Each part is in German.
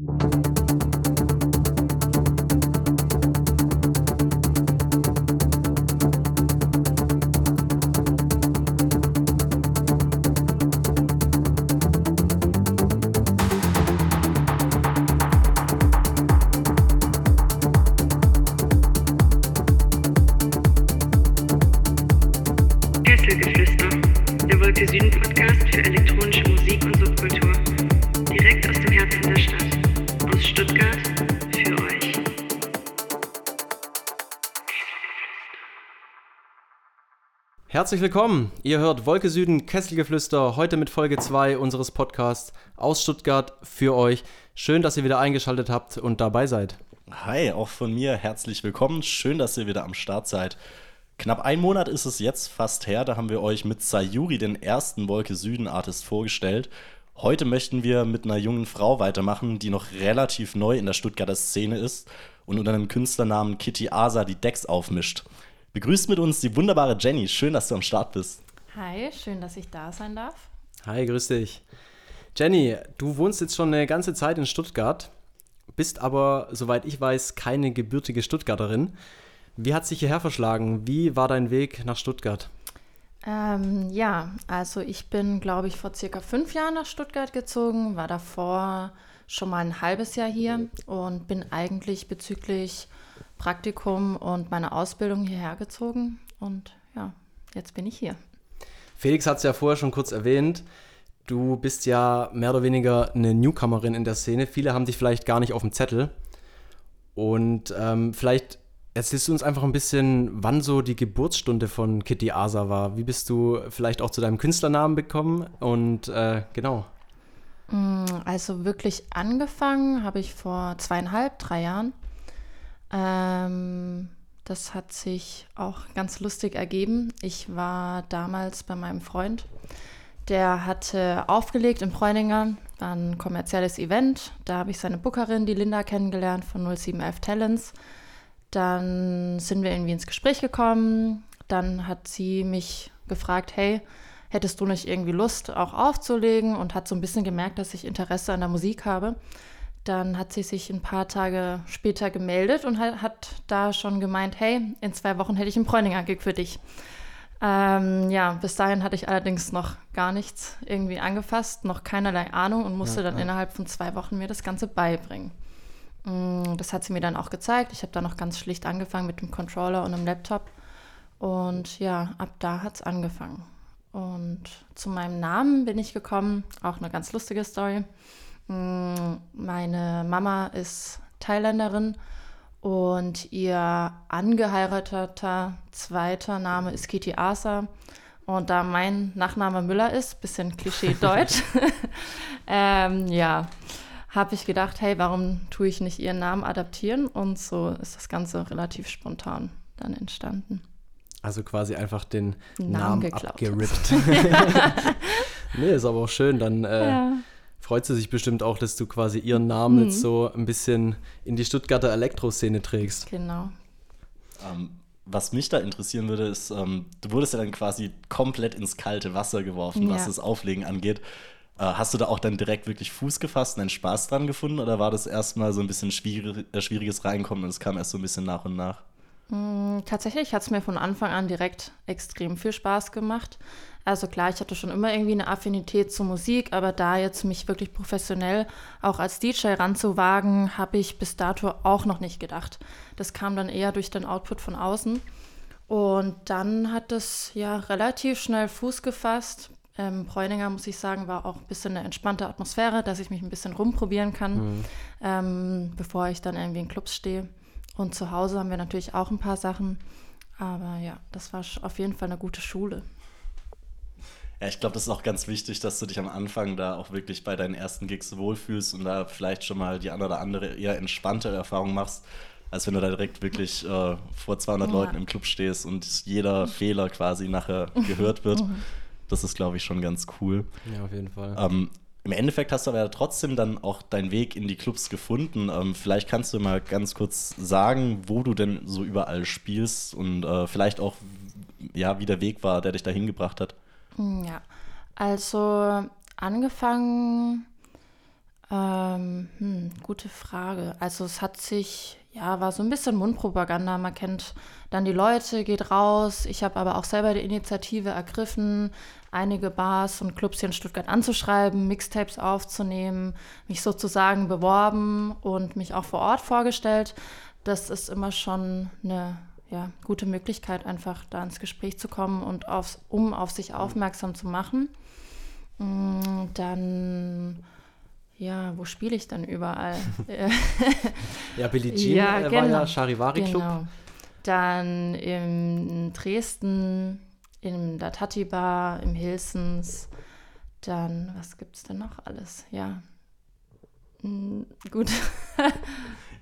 Kesselgeflüster, Herzlich willkommen. Ihr hört Wolke Süden Kesselgeflüster heute mit Folge 2 unseres Podcasts aus Stuttgart für euch. Schön, dass ihr wieder eingeschaltet habt und dabei seid. Hi, auch von mir herzlich willkommen. Schön, dass ihr wieder am Start seid. Knapp ein Monat ist es jetzt fast her, da haben wir euch mit Sayuri den ersten Wolke Süden Artist vorgestellt. Heute möchten wir mit einer jungen Frau weitermachen, die noch relativ neu in der Stuttgarter Szene ist und unter einem Künstlernamen Kitty Asa die Decks aufmischt. Begrüßt mit uns die wunderbare Jenny. Schön, dass du am Start bist. Hi, schön, dass ich da sein darf. Hi, grüß dich. Jenny, du wohnst jetzt schon eine ganze Zeit in Stuttgart, bist aber, soweit ich weiß, keine gebürtige Stuttgarterin. Wie hat sich hierher verschlagen? Wie war dein Weg nach Stuttgart? Ähm, ja, also ich bin, glaube ich, vor circa fünf Jahren nach Stuttgart gezogen, war davor schon mal ein halbes Jahr hier und bin eigentlich bezüglich Praktikum und meiner Ausbildung hierher gezogen. Und ja, jetzt bin ich hier. Felix hat es ja vorher schon kurz erwähnt. Du bist ja mehr oder weniger eine Newcomerin in der Szene. Viele haben dich vielleicht gar nicht auf dem Zettel. Und ähm, vielleicht erzählst du uns einfach ein bisschen, wann so die Geburtsstunde von Kitty Asa war. Wie bist du vielleicht auch zu deinem Künstlernamen bekommen? Und äh, genau. Mm, Also wirklich angefangen habe ich vor zweieinhalb, drei Jahren. Ähm, das hat sich auch ganz lustig ergeben. Ich war damals bei meinem Freund. Der hatte aufgelegt in Bräuninger, war ein kommerzielles Event. Da habe ich seine Bookerin, die Linda, kennengelernt von 0711 Talents. Dann sind wir irgendwie ins Gespräch gekommen. Dann hat sie mich gefragt, hey, hättest du nicht irgendwie Lust, auch aufzulegen? Und hat so ein bisschen gemerkt, dass ich Interesse an der Musik habe. Dann hat sie sich ein paar Tage später gemeldet und hat, hat da schon gemeint, hey, in zwei Wochen hätte ich einen Bräuninger-Gig für dich. Ähm, ja, bis dahin hatte ich allerdings noch gar nichts irgendwie angefasst, noch keinerlei Ahnung und musste Ja, dann ja. innerhalb von zwei Wochen mir das Ganze beibringen. Mm, Das hat sie mir dann auch gezeigt. Ich habe da noch ganz schlicht angefangen mit dem Controller und einem Laptop. Und ja, ab da hat es angefangen. Und zu meinem Namen bin ich gekommen, auch eine ganz lustige Story. Mm, Meine Mama ist Thailänderin und ihr angeheirateter zweiter Name ist Kitty Asa. Und da mein Nachname Müller ist, bisschen Klischee-Deutsch, ähm, ja, habe ich gedacht, hey, warum tue ich nicht ihren Namen adaptieren? Und so ist das Ganze relativ spontan dann entstanden. Also quasi einfach den Namen Namen, geklaut. abgerippt. nee, ist aber auch schön. Dann äh, Ja. freut sie sich bestimmt auch, dass du quasi ihren Namen Mhm. jetzt so ein bisschen in die Stuttgarter Elektroszene trägst. Genau. Ähm, was mich da interessieren würde, ist, ähm, du wurdest ja dann quasi komplett ins kalte Wasser geworfen, was Ja. das Auflegen angeht. Äh, hast du da auch dann direkt wirklich Fuß gefasst und einen Spaß dran gefunden oder war das erstmal so ein bisschen schwierig, äh, schwieriges Reinkommen und es kam erst so ein bisschen nach und nach? Mm, Tatsächlich hat es mir von Anfang an direkt extrem viel Spaß gemacht. Also klar, ich hatte schon immer irgendwie eine Affinität zur Musik, aber da jetzt mich wirklich professionell auch als DJ ranzuwagen, habe ich bis dato auch noch nicht gedacht. Das kam dann eher durch den Output von außen. Und dann hat es ja relativ schnell Fuß gefasst. Ähm, Bräuninger, muss ich sagen, war auch ein bisschen eine entspannte Atmosphäre, dass ich mich ein bisschen rumprobieren kann, ähm, bevor ich dann irgendwie in Clubs stehe. Und zu Hause haben wir natürlich auch ein paar Sachen. Aber ja, das war auf jeden Fall eine gute Schule. Ja, ich glaube, das ist auch ganz wichtig, dass du dich am Anfang da auch wirklich bei deinen ersten Gigs wohlfühlst und da vielleicht schon mal die eine oder andere eher entspanntere Erfahrung machst, als wenn du da direkt wirklich äh, vor 200 Ja. Leuten im Club stehst und jeder Fehler quasi nachher gehört wird. Das ist, glaube ich, schon ganz cool. Ja, auf jeden Fall. Ähm, Im Endeffekt hast du aber ja trotzdem dann auch deinen Weg in die Clubs gefunden. Ähm, vielleicht kannst du mal ganz kurz sagen, wo du denn so überall spielst und äh, vielleicht auch, ja, wie der Weg war, der dich dahin gebracht hat. Hm, Ja, also angefangen Ähm, hm, gute Frage. Also es hat sich, ja, war so ein bisschen Mundpropaganda. Man kennt dann die Leute, geht raus. Ich habe aber auch selber die Initiative ergriffen, einige Bars und Clubs hier in Stuttgart anzuschreiben, Mixtapes aufzunehmen, mich sozusagen beworben und mich auch vor Ort vorgestellt. Das ist immer schon eine ja, gute Möglichkeit, einfach da ins Gespräch zu kommen und aufs, um auf sich aufmerksam zu machen. Mm, dann ja, wo spiele ich dann überall? ja, Billie Jean ja, war ja genau. Charivari Club. Genau. Dann in Dresden, in der Tati Bar, im Hilsens. Dann, was gibt es denn noch alles? Ja, hm, gut.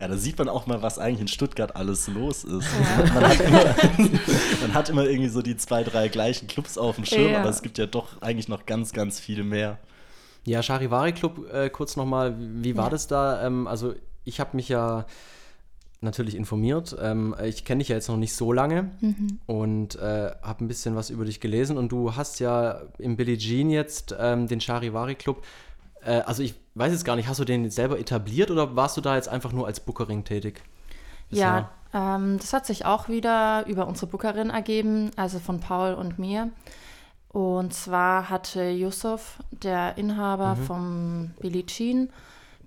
Ja, da sieht man auch mal, was eigentlich in Stuttgart alles los ist. Ja. Man, hat immer, man, hat immer, irgendwie so die zwei, drei gleichen Clubs auf dem Schirm, ja. aber es gibt ja doch eigentlich noch ganz, ganz viele mehr. Ja, Charivari Club, äh, kurz nochmal, wie war ja. das da? Ähm, also ich habe mich ja natürlich informiert. Ähm, ich kenne dich ja jetzt noch nicht so lange mhm. und äh, habe ein bisschen was über dich gelesen und du hast ja im Billie Jean jetzt ähm, den Charivari Club. Äh, also ich weiß jetzt gar nicht, hast du den selber etabliert oder warst du da jetzt einfach nur als Bookerin tätig? Bisher? Ja, ähm, das hat sich auch wieder über unsere Bookerin ergeben, also von Paul und mir. Und zwar hatte Yusuf, der Inhaber mhm. vom Billie Jean,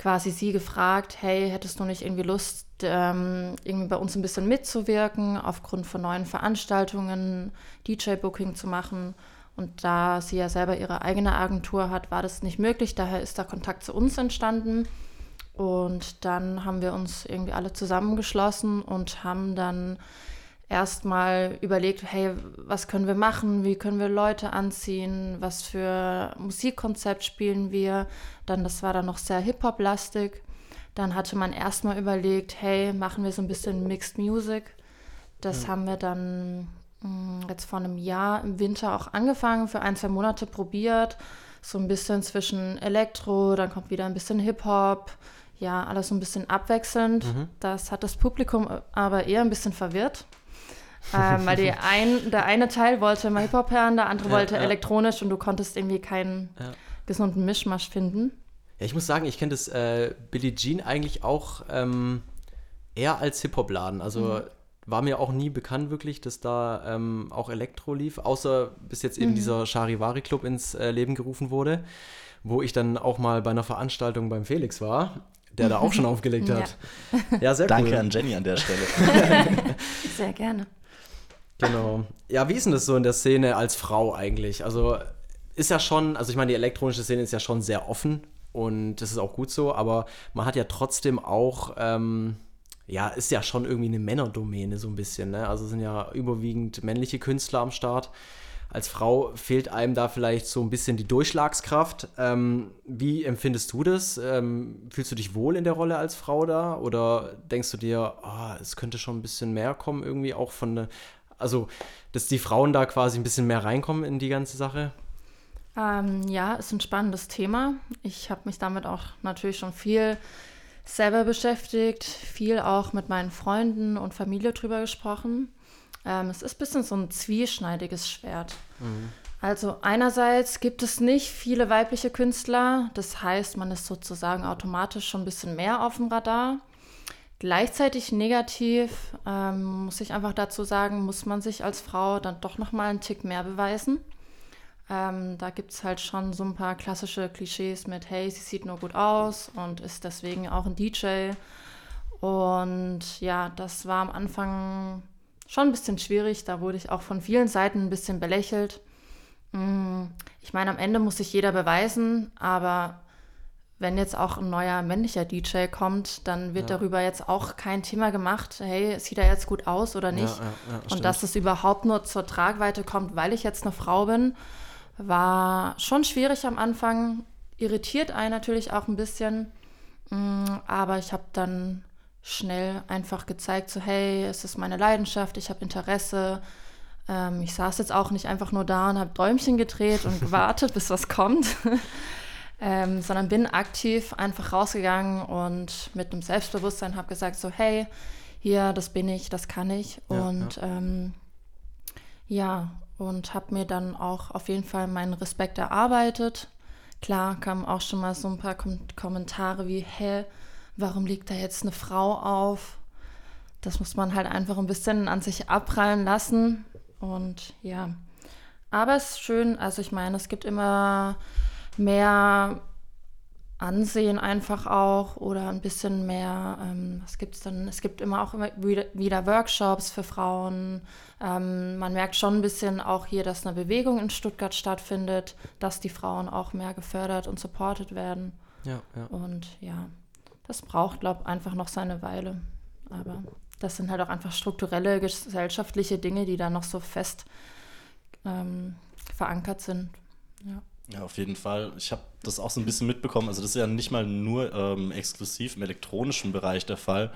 quasi sie gefragt, hey, hättest du nicht irgendwie Lust, ähm, irgendwie bei uns ein bisschen mitzuwirken, aufgrund von neuen Veranstaltungen, DJ-Booking zu machen. Und da sie ja selber ihre eigene Agentur hat, war das nicht möglich. Daher ist der Kontakt zu uns entstanden. Und dann haben wir uns irgendwie alle zusammengeschlossen und haben dann erstmal überlegt, hey, was können wir machen, wie können wir Leute anziehen, was für Musikkonzept spielen wir. Dann, das war dann noch sehr Hip-Hop-lastig. Dann hatte man erstmal überlegt, hey, machen wir so ein bisschen Mixed Music. Das ja. haben wir dann mh, mm, jetzt vor einem Jahr im Winter auch angefangen, für ein, zwei Monate probiert. So ein bisschen zwischen Elektro, dann kommt wieder ein bisschen Hip-Hop. Ja, alles so ein bisschen abwechselnd. Mhm. Das hat das Publikum aber eher ein bisschen verwirrt ähm, weil die ein, der eine Teil wollte mal Hip-Hop hören, der andere ja, wollte ja. elektronisch und du konntest irgendwie keinen ja. gesunden Mischmasch finden. Ja, ich muss sagen, ich kenne das äh, Billie Jean eigentlich auch ähm, eher als Hip-Hop-Laden. Also mhm. war mir auch nie bekannt wirklich, dass da ähm, auch Elektro lief, außer bis jetzt eben mhm. dieser Charivari Club ins äh, Leben gerufen wurde, wo ich dann auch mal bei einer Veranstaltung beim Felix war der da auch schon aufgelegt hat. Ja, ja sehr Danke cool. an Jenny an der Stelle. sehr gerne. Genau. Ja, wie ist denn das so in der Szene als Frau eigentlich? Also ist ja schon, also ich meine, die elektronische Szene ist ja schon sehr offen und das ist auch gut so, aber man hat ja trotzdem auch, ähm, ja, ist ja schon irgendwie eine Männerdomäne so ein bisschen, ne? Also sind ja überwiegend männliche Künstler am Start. Als Frau fehlt einem da vielleicht so ein bisschen die Durchschlagskraft. Ähm, wie empfindest du das? Ähm, fühlst du dich wohl in der Rolle als Frau da? Oder denkst du dir, oh, es könnte schon ein bisschen mehr kommen, irgendwie auch von, also, dass die Frauen da quasi ein bisschen mehr reinkommen in die ganze Sache? Ähm, ja, ist ein spannendes Thema. Ich habe mich damit auch natürlich schon viel selber beschäftigt, viel auch mit meinen Freunden und Familie drüber gesprochen. Ähm, es ist ein bisschen so ein zwieschneidiges Schwert. Mhm. Also einerseits gibt es nicht viele weibliche Künstler, das heißt, man ist sozusagen automatisch schon ein bisschen mehr auf dem Radar. Gleichzeitig negativ, ähm, muss ich einfach dazu sagen, muss man sich als Frau dann doch nochmal einen Tick mehr beweisen. Ähm, da gibt es halt schon so ein paar klassische Klischees mit, hey, sie sieht nur gut aus und ist deswegen auch ein DJ. Und ja, das war am Anfang schon ein bisschen schwierig. Da wurde ich auch von vielen Seiten ein bisschen belächelt. Mm, ich meine, am Ende muss sich jeder beweisen, aber wenn jetzt auch ein neuer männlicher DJ kommt, dann wird ja. darüber jetzt auch kein Thema gemacht, hey, sieht er jetzt gut aus oder nicht? Ja, ja, und dass es überhaupt nur zur Tragweite kommt, weil ich jetzt eine Frau bin, war schon schwierig am Anfang, irritiert einen natürlich auch ein bisschen, mm, aber ich habe dann schnell einfach gezeigt, so hey, es ist meine Leidenschaft, ich habe Interesse. Ähm, ich saß jetzt auch nicht einfach nur da und habe Däumchen gedreht und gewartet, bis was kommt ähm, sondern bin aktiv einfach rausgegangen und mit einem Selbstbewusstsein habe gesagt, so hey, hier, das bin ich, das kann ich. Ja, und ja, ähm, ja und habe mir dann auch auf jeden Fall meinen Respekt erarbeitet. klar kamen auch schon mal so ein paar Kom Kommentare wie, hä, warum liegt da jetzt eine Frau auf? Das muss man halt einfach ein bisschen an sich abprallen lassen. Und ja, aber es ist schön, also ich meine, es gibt immer mehr Ansehen einfach auch oder ein bisschen mehr, ähm, was gibt es dann? Es gibt immer auch immer wieder, Workshops für Frauen. Ähm, man merkt schon ein bisschen auch hier, dass eine Bewegung in Stuttgart stattfindet, dass die Frauen auch mehr gefördert und supported werden. Ja, ja. Und ja, das braucht, glaube ich, einfach noch seine Weile. Aber das sind halt auch einfach strukturelle gesellschaftliche Dinge, die da noch so fest ähm, verankert sind. Ja. Ja, auf jeden Fall. Ich habe das auch so ein bisschen mitbekommen. Also das ist ja nicht mal nur ähm, exklusiv im elektronischen Bereich der Fall.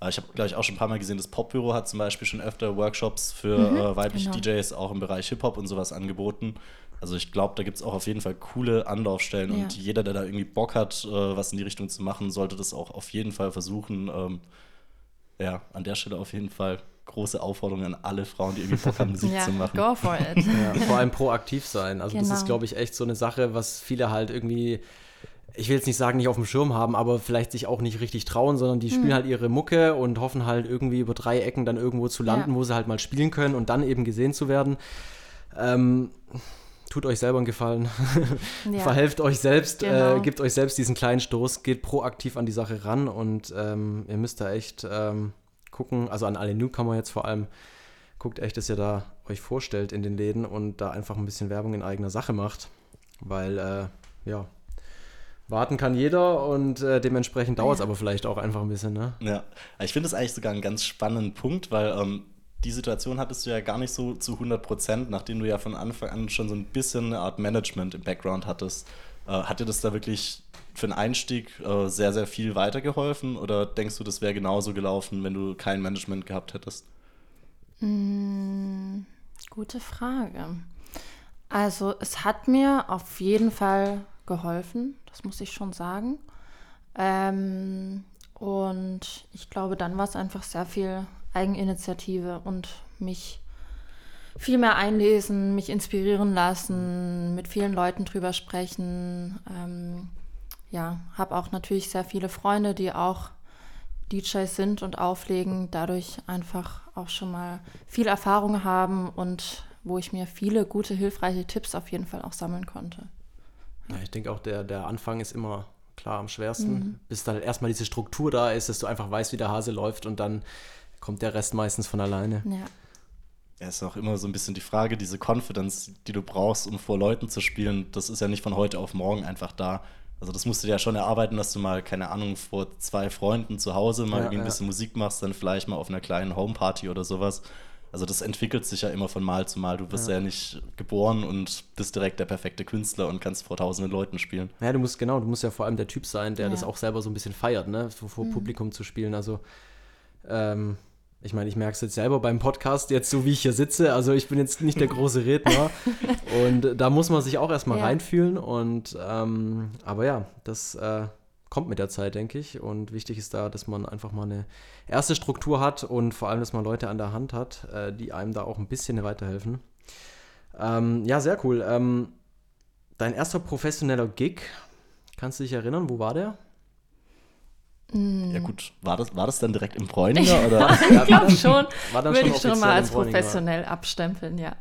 Äh, ich habe, glaube ich, auch schon ein paar Mal gesehen, das Popbüro hat zum Beispiel schon öfter Workshops für Mhm, äh, weibliche genau. DJs auch im Bereich Hip-Hop und sowas angeboten. Also ich glaube, da gibt es auch auf jeden Fall coole Anlaufstellen Ja. und jeder, der da irgendwie Bock hat, äh, was in die Richtung zu machen, sollte das auch auf jeden Fall versuchen. Ähm, ja, an der Stelle auf jeden Fall große Aufforderung an alle Frauen, die irgendwie Bock haben, Musik ja, zu machen. go for it. Ja, vor allem proaktiv sein. Also das Genau. ist, glaube ich, echt so eine Sache, was viele halt irgendwie, ich will jetzt nicht sagen, nicht auf dem Schirm haben, aber vielleicht sich auch nicht richtig trauen, sondern die Hm. spielen halt ihre Mucke und hoffen halt irgendwie über drei Ecken dann irgendwo zu landen, Ja. wo sie halt mal spielen können und dann eben gesehen zu werden. Ähm, tut euch selber einen Gefallen. Ja. Verhelft euch selbst, Genau. äh, gebt euch selbst diesen kleinen Stoß, geht proaktiv an die Sache ran und ähm, ihr müsst da echt ähm, gucken, also an alle Newcomer jetzt vor allem, guckt echt, dass ihr da euch vorstellt in den Läden und da einfach ein bisschen Werbung in eigener Sache macht, weil äh, ja, warten kann jeder und äh, dementsprechend dauert es aber vielleicht auch einfach ein bisschen, ne? Ja, ich finde es eigentlich sogar einen ganz spannenden Punkt, weil ähm, die Situation hattest du ja gar nicht so zu 100 Prozent, nachdem du ja von Anfang an schon so ein bisschen eine Art Management im Background hattest. Äh, hat dir das da wirklich für den Einstieg äh, sehr, sehr viel weitergeholfen oder denkst du, das wäre genauso gelaufen, wenn du kein Management gehabt hättest? Mm, gute Frage. Also es hat mir auf jeden Fall geholfen, das muss ich schon sagen. Ähm, und ich glaube, dann war es einfach sehr viel Eigeninitiative und mich viel mehr einlesen, mich inspirieren lassen, mit vielen Leuten drüber sprechen. Ähm, ja, habe auch natürlich sehr viele Freunde, die auch DJs sind und auflegen, dadurch einfach auch schon mal viel Erfahrung haben und wo ich mir viele gute, hilfreiche Tipps auf jeden Fall auch sammeln konnte. Ja, ich denke auch, der, der Anfang ist immer klar am schwersten, Mhm. bis dann erstmal diese Struktur da ist, dass du einfach weißt, wie der Hase läuft und dann kommt der Rest meistens von alleine. Ja, Ja, ist auch immer so ein bisschen die Frage, diese Confidence, die du brauchst, um vor Leuten zu spielen, das ist ja nicht von heute auf morgen einfach da. Also das musst du dir ja schon erarbeiten, dass du mal, keine Ahnung, vor zwei Freunden zu Hause mal Ja, irgendwie ein ja. bisschen Musik machst, dann vielleicht mal auf einer kleinen Homeparty oder sowas. Also das entwickelt sich ja immer von Mal zu Mal. Du wirst ja, nicht geboren und bist direkt der perfekte Künstler und kannst vor tausenden Leuten spielen. Ja, du musst genau, du musst ja vor allem der Typ sein, der Ja. das auch selber so ein bisschen feiert, ne, vor, vor Publikum zu spielen. Also, ähm, ich meine, ich merke es jetzt selber beim Podcast, jetzt so wie ich hier sitze. Also, ich bin jetzt nicht der große Redner. und da muss man sich auch erstmal Ja. reinfühlen. Und, ähm, aber ja, das äh, kommt mit der Zeit, denke ich. Und wichtig ist da, dass man einfach mal eine erste Struktur hat und vor allem, dass man Leute an der Hand hat, äh, die einem da auch ein bisschen weiterhelfen. Ähm, ja, sehr cool. Ähm, dein erster professioneller Gig, kannst du dich erinnern, wo war der? Ja gut, war das, war das dann direkt im Bräuninger oder? ich glaube schon, War dann würde schon ich schon mal als professionell abstempeln, ja.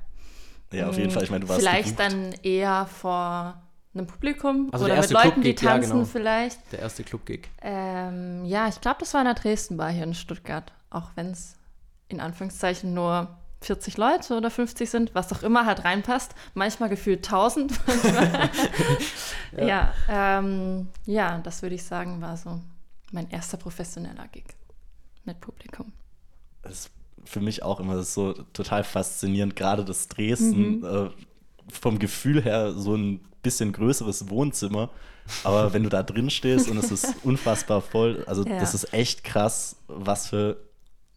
Ja, auf jeden Fall. Ich meine, du warst Vielleicht gebucht. dann eher vor einem Publikum Also oder der mit erste Leuten, die Club-Gig, ja, tanzen genau. vielleicht. Der erste Club-Gig. Ähm, ja, ich glaube, das war in der Dresden-Bar hier in Stuttgart. Auch wenn es in Anführungszeichen nur 40 Leute oder 50 sind, was auch immer halt reinpasst. Manchmal gefühlt 1000. Manchmal. ja, ja, ähm, ja, das würde ich sagen, war so mein erster professioneller Gig mit Publikum. Das ist für mich auch immer so total faszinierend, gerade das Dresden. Mhm. Äh, vom Gefühl her so ein bisschen größeres Wohnzimmer. Aber wenn du da drin stehst und es ist unfassbar voll, also Ja. das ist echt krass, was für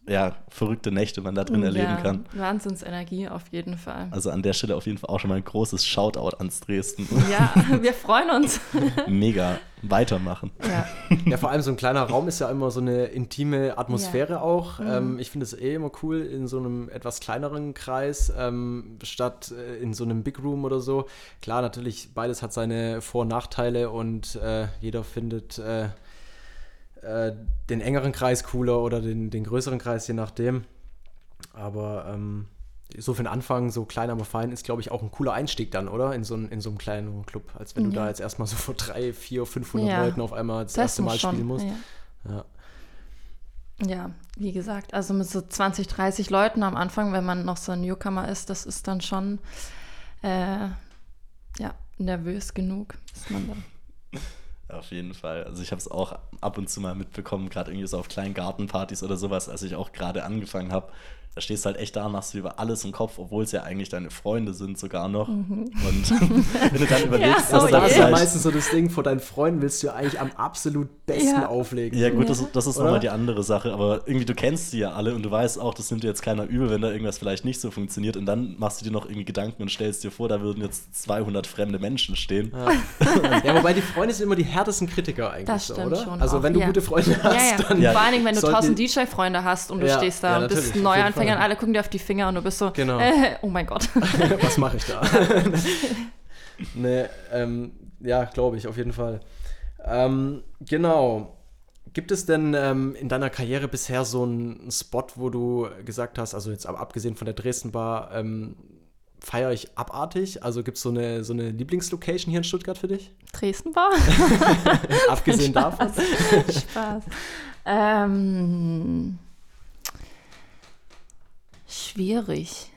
ja, verrückte Nächte man da drin erleben ja, kann. Wahnsinnsenergie auf jeden Fall. Also an der Stelle auf jeden Fall auch schon mal ein großes Shoutout ans Dresden. Ja, wir freuen uns. Mega. Weitermachen. Ja. Ja, vor allem so ein kleiner Raum ist ja immer so eine intime Atmosphäre Ja. auch. Mhm. Ähm, ich finde es eh immer cool in so einem etwas kleineren Kreis, ähm, statt äh, in so einem Big Room oder so. Klar, natürlich, beides hat seine Vor- und Nachteile und äh, jeder findet äh, äh, den engeren Kreis cooler oder den, den größeren Kreis, je nachdem. Aber ähm, so für den Anfang, so klein aber fein, ist, glaube ich, auch ein cooler Einstieg dann, oder? In so, ein, in so einem kleinen Club, als wenn du Ja. da jetzt erstmal so vor drei, vier, 500 Ja. Leuten auf einmal das, Das erste Mal schon. spielen musst. Ja. Ja. Ja, wie gesagt, also mit so 20, 30 Leuten am Anfang, wenn man noch so ein Newcomer ist, das ist dann schon äh, ja, nervös genug, ist man dann. Auf jeden Fall. Also ich habe es auch ab und zu mal mitbekommen, gerade irgendwie so auf kleinen Gartenpartys oder sowas, als ich auch gerade angefangen habe. Da stehst du halt echt da, machst du über alles im Kopf, obwohl es ja eigentlich deine Freunde sind sogar noch. Und wenn du dann überlegst, Ja, dass oh Also das ist ja meistens so das Ding, vor deinen Freunden willst du ja eigentlich am absolut besten Ja. auflegen. Ja, gut, das, das ist nochmal die andere Sache, aber irgendwie, du kennst sie ja alle und du weißt auch, das nimmt dir jetzt keiner übel, wenn da irgendwas vielleicht nicht so funktioniert und dann machst du dir noch irgendwie Gedanken und stellst dir vor, da würden jetzt 200 fremde Menschen stehen. Ja. ja, wobei die Freunde sind immer die härtesten Kritiker eigentlich, Das so, stimmt oder? schon Also auch, wenn du ja. gute Freunde hast, Ja, dann Ja. Vor allen Dingen, wenn du tausend DJ-Freunde hast und du stehst da und bist Neuanfänger und alle gucken dir auf die Finger und du bist so, Genau. äh, oh mein Gott. was mache ich da? ne, ähm, ja, glaube ich, auf jeden Fall. Ähm, genau. Gibt es denn ähm, in deiner Karriere bisher so einen Spot, wo du gesagt hast, also jetzt ab- abgesehen von der Dresden Bar, ähm, feiere ich abartig? Also gibt es so eine, so eine Lieblingslocation hier in Stuttgart für dich? Dresden war? Abgesehen davon? Spaß. Ähm, schwierig.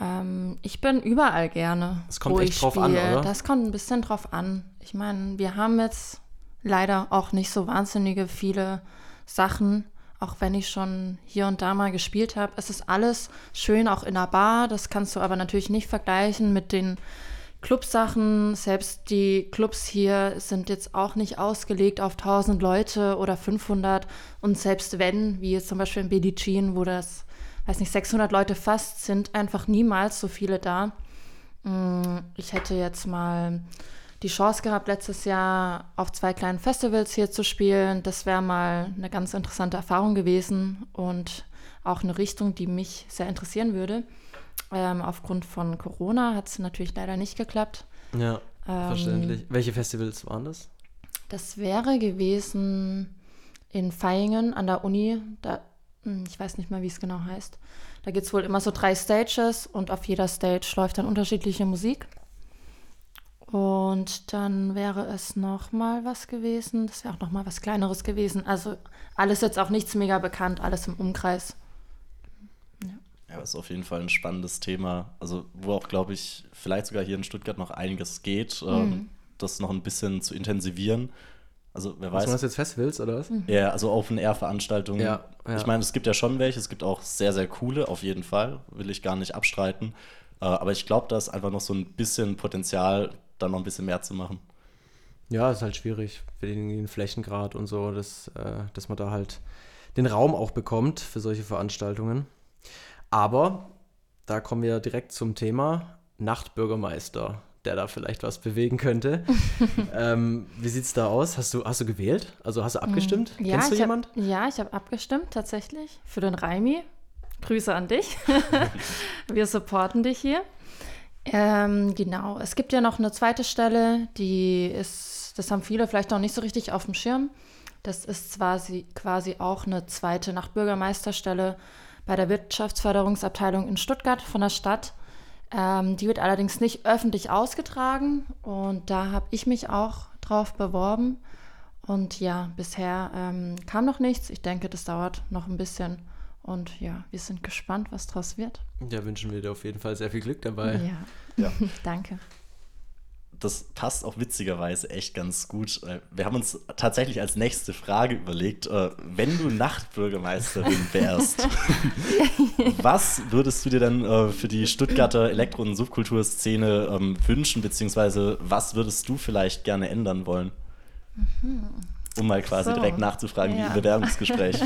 Ähm, ich bin überall gerne. Es kommt wo echt ich drauf an, spiele. oder? Das kommt ein bisschen drauf an. Ich meine, wir haben jetzt leider auch nicht so wahnsinnige viele Sachen, auch wenn ich schon hier und da mal gespielt habe. Es ist alles schön, auch in der Bar. Das kannst du aber natürlich nicht vergleichen mit den Clubsachen. Selbst die Clubs hier sind jetzt auch nicht ausgelegt auf 1000 Leute oder 500. Und selbst wenn, wie jetzt zum Beispiel in Jean, wo das, weiß nicht, 600 Leute fast sind, einfach niemals so viele da. Mm, Ich hätte jetzt mal die Chance gehabt, letztes Jahr auf zwei kleinen Festivals hier zu spielen. Das wäre mal eine ganz interessante Erfahrung gewesen und auch eine Richtung, die mich sehr interessieren würde. Ähm, aufgrund von Corona hat es natürlich leider nicht geklappt. Ja, Ähm, verständlich. Welche Festivals waren das? Das wäre gewesen in Vaihingen an der Uni. Da, hm, ich weiß nicht mehr, wie es genau heißt. Da gibt es wohl immer so drei Stages und auf jeder Stage läuft dann unterschiedliche Musik. Und dann wäre es noch mal was gewesen. Das wäre auch noch mal was Kleineres gewesen. Also alles jetzt auch nichts mega bekannt, alles im Umkreis. Ja, ist auf jeden Fall ein spannendes Thema. Also, wo auch, glaube ich, vielleicht sogar hier in Stuttgart noch einiges geht, Mhm. ähm, das noch ein bisschen zu intensivieren. Also, wer Was weiß. waren das jetzt Festivals oder was? Ja, also Open-Air-Veranstaltungen. Ja, ja. Ich meine, es gibt ja schon welche, es gibt auch sehr, sehr coole, auf jeden Fall, will ich gar nicht abstreiten. Äh, aber ich glaube, da ist einfach noch so ein bisschen Potenzial, da noch ein bisschen mehr zu machen. Ja, ist halt schwierig für den, den Flächengrad und so, dass, äh, dass man da halt den Raum auch bekommt für solche Veranstaltungen. Aber da kommen wir direkt zum Thema Nachtbürgermeister, der da vielleicht was bewegen könnte. ähm, wie sieht's da aus? Hast du, hast du gewählt? Also hast du abgestimmt? Ja, Kennst du ich jemand? Hab, ja, ich habe abgestimmt tatsächlich für den Raimi. Grüße an dich. Wir supporten dich hier. Ähm, genau, es gibt ja noch eine zweite Stelle, die ist, das haben viele vielleicht noch nicht so richtig auf dem Schirm. Das ist sie, quasi auch eine zweite Nachtbürgermeisterstelle bei der Wirtschaftsförderungsabteilung in Stuttgart von der Stadt. Ähm, die wird allerdings nicht öffentlich ausgetragen und da habe ich mich auch drauf beworben. Und ja, bisher ähm, kam noch nichts. Ich denke, das dauert noch ein bisschen. Und ja, wir sind gespannt, was draus wird. Ja, wünschen wir dir auf jeden Fall sehr viel Glück dabei. Ja, Ja. danke. Das passt auch witzigerweise echt ganz gut. Äh, Wir haben uns tatsächlich als nächste Frage überlegt, äh, wenn du Nachtbürgermeisterin wärst, was würdest du dir dann äh, für die Stuttgarter Elektro- und Subkulturszene ähm, wünschen, beziehungsweise was würdest du vielleicht gerne ändern wollen? Um mal quasi So. direkt nachzufragen, wie Ja. im Bewerbungsgespräch.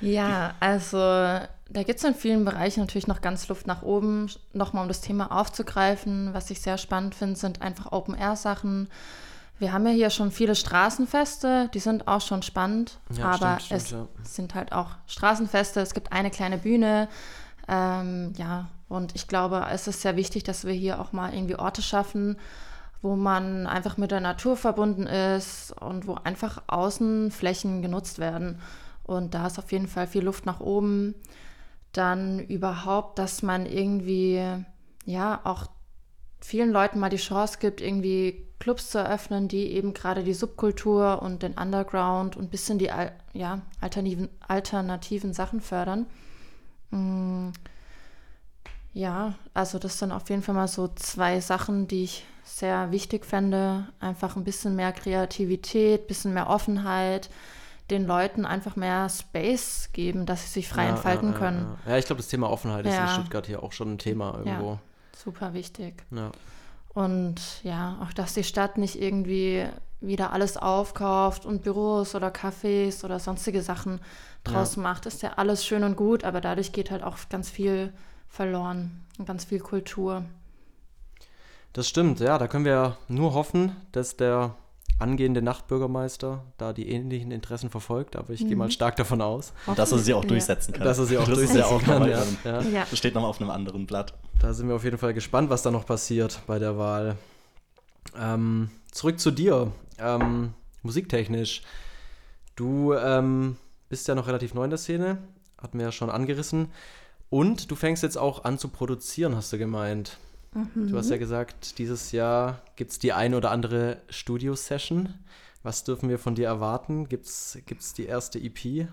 Ja, also da gibt es in vielen Bereichen natürlich noch ganz Luft nach oben. Nochmal um das Thema aufzugreifen, was ich sehr spannend finde, sind einfach Open-Air-Sachen. Wir haben ja hier schon viele Straßenfeste, die sind auch schon spannend, Ja, aber stimmt, stimmt, es ja. sind halt auch Straßenfeste. Es gibt eine kleine Bühne. Ähm, ja, und ich glaube, es ist sehr wichtig, dass wir hier auch mal irgendwie Orte schaffen, wo man einfach mit der Natur verbunden ist und wo einfach Außenflächen genutzt werden. Und da ist auf jeden Fall viel Luft nach oben. Dann überhaupt, dass man irgendwie, ja, auch vielen Leuten mal die Chance gibt, irgendwie Clubs zu eröffnen, die eben gerade die Subkultur und den Underground und ein bisschen die ja, alternativen, alternativen Sachen fördern. Mm, Ja, also das sind auf jeden Fall mal so zwei Sachen, die ich sehr wichtig fände. Einfach ein bisschen mehr Kreativität, ein bisschen mehr Offenheit, den Leuten einfach mehr Space geben, dass sie sich frei Ja, entfalten ja, können. Ja, ja. ich glaube, das Thema Offenheit ist in. Stuttgart hier auch schon ein Thema irgendwo. Super wichtig. Und ja, auch dass die Stadt nicht irgendwie wieder alles aufkauft und Büros oder Cafés oder sonstige Sachen draus macht, ist ja alles schön und gut, aber dadurch geht halt auch ganz viel verloren und ganz viel Kultur. Das stimmt, ja, da können wir nur hoffen, dass der angehende Nachtbürgermeister da die ähnlichen Interessen verfolgt, aber ich gehe mal stark davon aus, Und dass er sie auch Ja. durchsetzen kann. dass er sie auch das durchsetzen ist ja auch kann. ja. Ja. Das steht nochmal auf einem anderen Blatt. Da sind wir auf jeden Fall gespannt, was da noch passiert bei der Wahl. Ähm, zurück zu dir, ähm, musiktechnisch. Du ähm, bist ja noch relativ neu in der Szene, hatten wir ja schon angerissen. Und du fängst jetzt auch an zu produzieren, hast du gemeint. Du hast ja gesagt, dieses Jahr gibt es die ein oder andere Studio-Session. Was dürfen wir von dir erwarten? Gibt es die erste EP?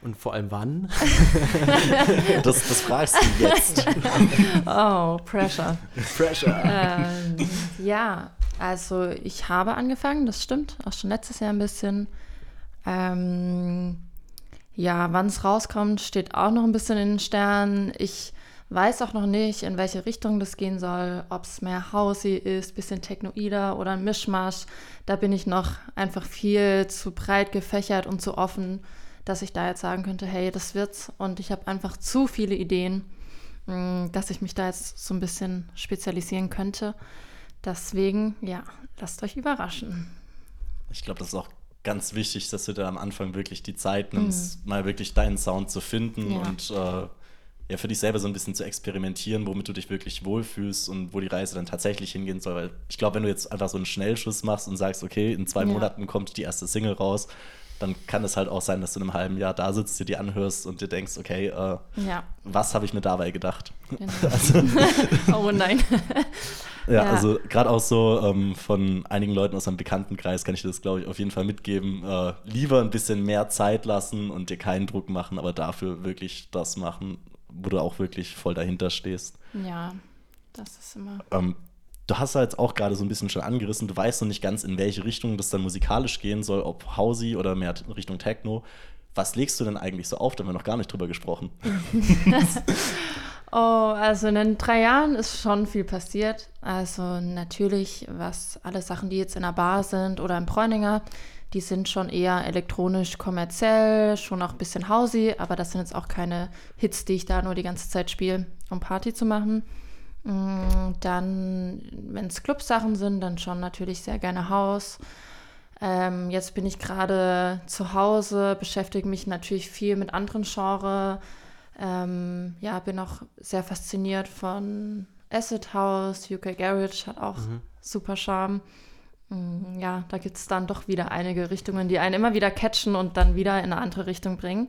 Und vor allem wann? Das, das fragst du jetzt. Oh, Pressure. Pressure. ähm, ja, also ich habe angefangen, das stimmt, auch schon letztes Jahr ein bisschen. Ähm, ja, wann es rauskommt, steht auch noch ein bisschen in den Sternen. Ich weiß auch noch nicht, in welche Richtung das gehen soll, ob es mehr Housey ist, bisschen Technoider oder ein Mischmasch. Da bin ich noch einfach viel zu breit gefächert und zu offen, dass ich da jetzt sagen könnte, hey, das wird's. Und ich habe einfach zu viele Ideen, mh, dass ich mich da jetzt so ein bisschen spezialisieren könnte. Deswegen, ja, lasst euch überraschen. Ich glaube, das ist auch ganz wichtig, dass du da am Anfang wirklich die Zeit nimmst, mal wirklich deinen Sound zu finden Mhm. Ja. und äh, ja, für dich selber so ein bisschen zu experimentieren, womit du dich wirklich wohlfühlst und wo die Reise dann tatsächlich hingehen soll. Weil ich glaube, wenn du jetzt einfach so einen Schnellschuss machst und sagst, okay, in zwei Ja. Monaten kommt die erste Single raus, dann kann es halt auch sein, dass du in einem halben Jahr da sitzt, dir die anhörst und dir denkst, okay, äh, Ja, was habe ich mir dabei gedacht? genau. oh nein. Ja, Ja. also gerade auch so ähm, von einigen Leuten aus einem Bekanntenkreis kann ich das, glaube ich, auf jeden Fall mitgeben. Äh, lieber ein bisschen mehr Zeit lassen und dir keinen Druck machen, aber dafür wirklich das machen, wo du auch wirklich voll dahinter stehst. Ja, das ist immer. Ähm, du hast ja jetzt auch gerade so ein bisschen schon angerissen, du weißt noch nicht ganz, in welche Richtung das dann musikalisch gehen soll, ob Housey oder mehr Richtung Techno. Was legst du denn eigentlich so auf? Da haben wir noch gar nicht drüber gesprochen. Oh, also in den drei Jahren ist schon viel passiert. Also natürlich, was alle Sachen, die jetzt in der Bar sind oder im Bräuninger, die sind schon eher elektronisch kommerziell, schon auch ein bisschen hausy, aber das sind jetzt auch keine Hits, die ich da nur die ganze Zeit spiele, um Party zu machen. Mm, Dann, wenn es Clubsachen sind, dann schon natürlich sehr gerne Haus. Ähm, jetzt bin ich gerade zu Hause, beschäftige mich natürlich viel mit anderen Genres. Ähm, ja, bin auch sehr fasziniert von Acid House, UK Garage hat auch super Charme. Mm, Ja, da gibt es dann doch wieder einige Richtungen, die einen immer wieder catchen und dann wieder in eine andere Richtung bringen.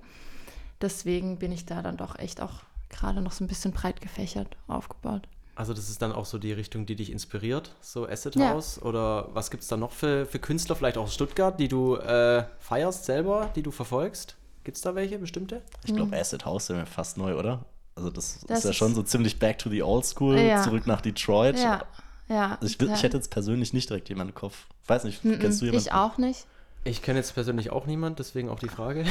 Deswegen bin ich da dann doch echt auch gerade noch so ein bisschen breit gefächert aufgebaut. Also das ist dann auch so die Richtung, die dich inspiriert, so Acid Ja. House? Oder was gibt es da noch für, für Künstler, vielleicht auch aus Stuttgart, die du äh, feierst selber, die du verfolgst? Gibt es da welche bestimmte? Ich glaube, Acid House wäre fast neu, oder? Also das, Mhm. Das ist ja ist- schon so ziemlich back to the old school, Ja. zurück nach Detroit. Ja, ja. Also ich, ich hätte jetzt persönlich nicht direkt jemanden im Kopf. Weiß nicht, Mm, kennst du jemanden? Ich auch nicht. Ich kenne jetzt persönlich auch niemand, deswegen auch die Frage.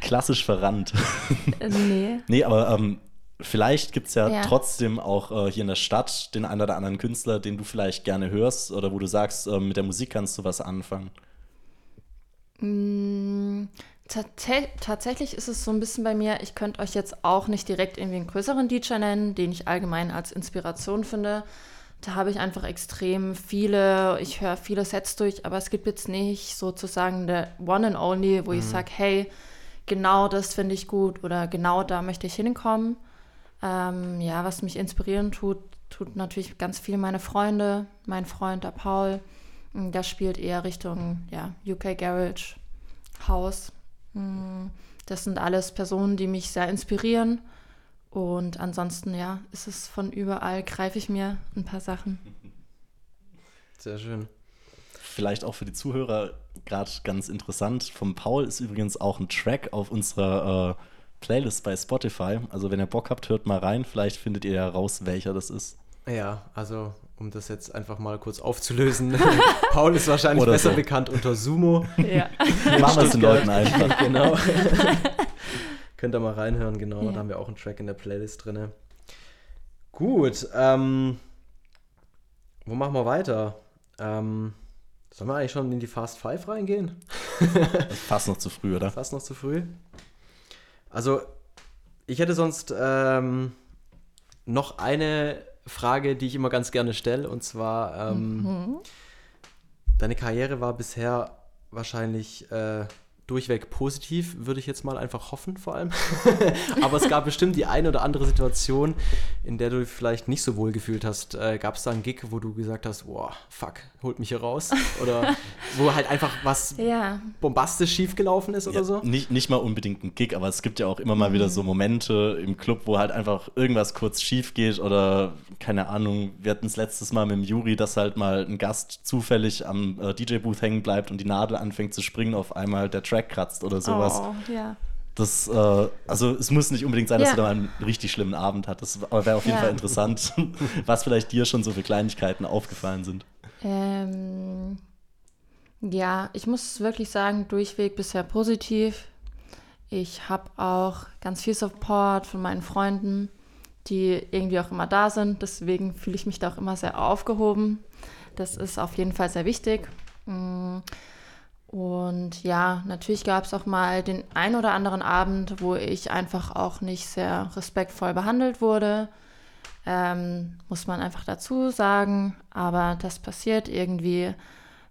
Klassisch verrannt. Äh, nee. nee, aber ähm, vielleicht gibt es ja, Ja. trotzdem auch äh, hier in der Stadt den einen oder anderen Künstler, den du vielleicht gerne hörst oder wo du sagst, ähm, mit der Musik kannst du was anfangen. Mm, Tats- tatsächlich ist es so ein bisschen bei mir, ich könnte euch jetzt auch nicht direkt irgendwie einen größeren DJ nennen, den ich allgemein als Inspiration finde. Da habe ich einfach extrem viele, ich höre viele Sets durch, aber es gibt jetzt nicht sozusagen der One and Only, wo ich sage, hey, genau das finde ich gut oder genau da möchte ich hinkommen. Ähm, ja, was mich inspirieren tut, tut natürlich ganz viel meine Freunde, mein Freund, der Paul. Der spielt eher Richtung ja, UK Garage, House. Mm, Das sind alles Personen, die mich sehr inspirieren. Und ansonsten, ja, ist es von überall, greife ich mir ein paar Sachen. Sehr schön. Vielleicht auch für die Zuhörer gerade ganz interessant. Vom Paul ist übrigens auch ein Track auf unserer äh, Playlist bei Spotify. Also wenn ihr Bock habt, hört mal rein. Vielleicht findet ihr ja raus, welcher das ist. Ja, also um das jetzt einfach mal kurz aufzulösen. Paul ist wahrscheinlich Oder besser so. bekannt unter Sumo. Ja. Machen wir es den Leuten einfach. genau. Könnt ihr mal reinhören, genau. Ja. Da haben wir auch einen Track in der Playlist drin. Gut, ähm, wo machen wir weiter? Ähm, sollen wir eigentlich schon in die Fast Five reingehen? Fast noch zu früh, oder? Fast noch zu früh. Also, ich hätte sonst ähm, noch eine Frage, die ich immer ganz gerne stelle, und zwar, ähm, deine Karriere war bisher wahrscheinlich äh, durchweg positiv, würde ich jetzt mal einfach hoffen, vor allem. Aber es gab bestimmt die eine oder andere Situation, in der du dich vielleicht nicht so wohl gefühlt hast. Äh, gab es da einen Gig, wo du gesagt hast, boah, fuck, holt mich hier raus? Oder wo halt einfach was Ja, bombastisch schiefgelaufen ist oder Ja, so? nicht, nicht mal unbedingt ein Gig, aber es gibt ja auch immer mal wieder so Momente im Club, wo halt einfach irgendwas kurz schief geht oder keine Ahnung. Wir hatten es letztes Mal mit dem Juri, dass halt mal ein Gast zufällig am äh, DJ-Booth hängen bleibt und die Nadel anfängt zu springen, auf einmal der Track kratzt oder sowas. Oh, ja. Das, äh, also es muss nicht unbedingt sein, dass Ja. du da einen richtig schlimmen Abend hattest, aber wäre auf jeden Ja. Fall interessant, was vielleicht dir schon so für Kleinigkeiten aufgefallen sind. Ähm, ja, ich muss wirklich sagen, durchweg bisher positiv. Ich habe auch ganz viel Support von meinen Freunden, die irgendwie auch immer da sind. Deswegen fühle ich mich da auch immer sehr aufgehoben. Das ist auf jeden Fall sehr wichtig. Mm, Und ja, natürlich gab es auch mal den ein oder anderen Abend, wo ich einfach auch nicht sehr respektvoll behandelt wurde. Ähm, muss man einfach dazu sagen. Aber das passiert irgendwie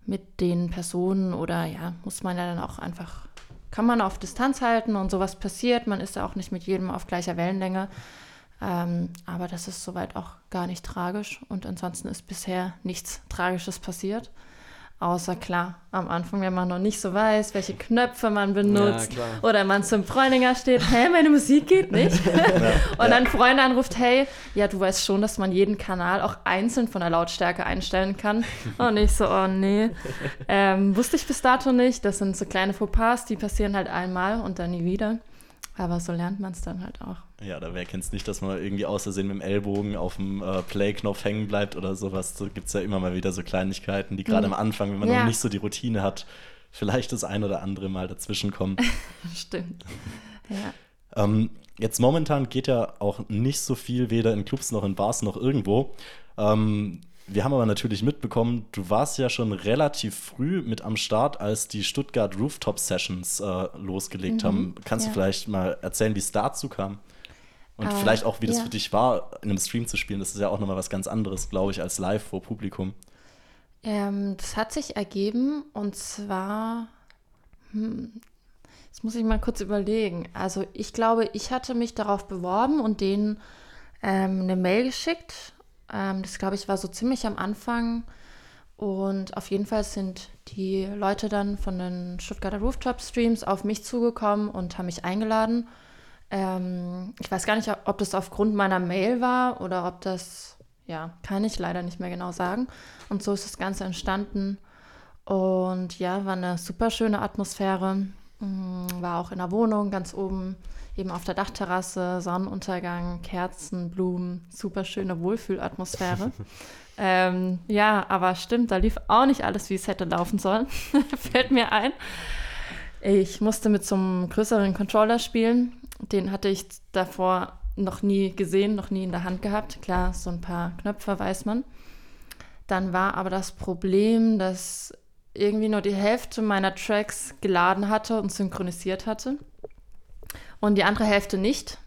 mit den Personen oder ja, muss man ja dann auch einfach, kann man auf Distanz halten und sowas passiert. Man ist ja auch nicht mit jedem auf gleicher Wellenlänge. Ähm, aber das ist soweit auch gar nicht tragisch und ansonsten ist bisher nichts Tragisches passiert. Außer klar, am Anfang, wenn man noch nicht so weiß, welche Knöpfe man benutzt klar. oder man zum Freundinger steht, hä, meine Musik geht nicht. und dann ein Freund anruft, hey, ja, du weißt schon, dass man jeden Kanal auch einzeln von der Lautstärke einstellen kann. Und ich so, oh nee. Ähm, wusste ich bis dato nicht. Das sind so kleine Fauxpas, die passieren halt einmal und dann nie wieder. Aber so lernt man es dann halt auch. Ja, da wer kennt's nicht, dass man irgendwie aus Versehen mit dem Ellbogen auf dem äh, Play-Knopf hängen bleibt oder sowas. So gibt's ja immer mal wieder so Kleinigkeiten, die gerade Mhm. am Anfang, wenn man Ja. noch nicht so die Routine hat, vielleicht das ein oder andere Mal dazwischen kommen. Stimmt. Ja. ähm, jetzt momentan geht ja auch nicht so viel, weder in Clubs noch in Bars noch irgendwo. Ähm, wir haben aber natürlich mitbekommen, du warst ja schon relativ früh mit am Start, als die Stuttgart Rooftop Sessions äh, losgelegt haben. Kannst ja. du vielleicht mal erzählen, wie es dazu kam? Und Äh, vielleicht auch, wie das ja. für dich war, in einem Stream zu spielen. Das ist ja auch nochmal was ganz anderes, glaube ich, als live vor Publikum. Ähm, das hat sich ergeben und zwar, hm, jetzt muss ich mal kurz überlegen. Also ich glaube, ich hatte mich darauf beworben und denen ähm, eine Mail geschickt. Ähm, das glaube ich war so ziemlich am Anfang. Und auf jeden Fall sind die Leute dann von den Stuttgarter Rooftop Streams auf mich zugekommen und haben mich eingeladen. Ähm, ich weiß gar nicht, ob das aufgrund meiner Mail war oder ob das, ja, kann ich leider nicht mehr genau sagen. Und so ist das Ganze entstanden. Und ja, war eine super schöne Atmosphäre. Mm, War auch in der Wohnung ganz oben, eben auf der Dachterrasse, Sonnenuntergang, Kerzen, Blumen, super schöne Wohlfühlatmosphäre. ähm, ja, aber stimmt, da lief auch nicht alles, wie es hätte laufen sollen. Fällt mir ein. Ich musste mit so einem größeren Controller spielen. Den hatte ich davor noch nie gesehen, noch nie in der Hand gehabt. Klar, so ein paar Knöpfe weiß man. Dann war aber das Problem, dass irgendwie nur die Hälfte meiner Tracks geladen hatte und synchronisiert hatte und die andere Hälfte nicht.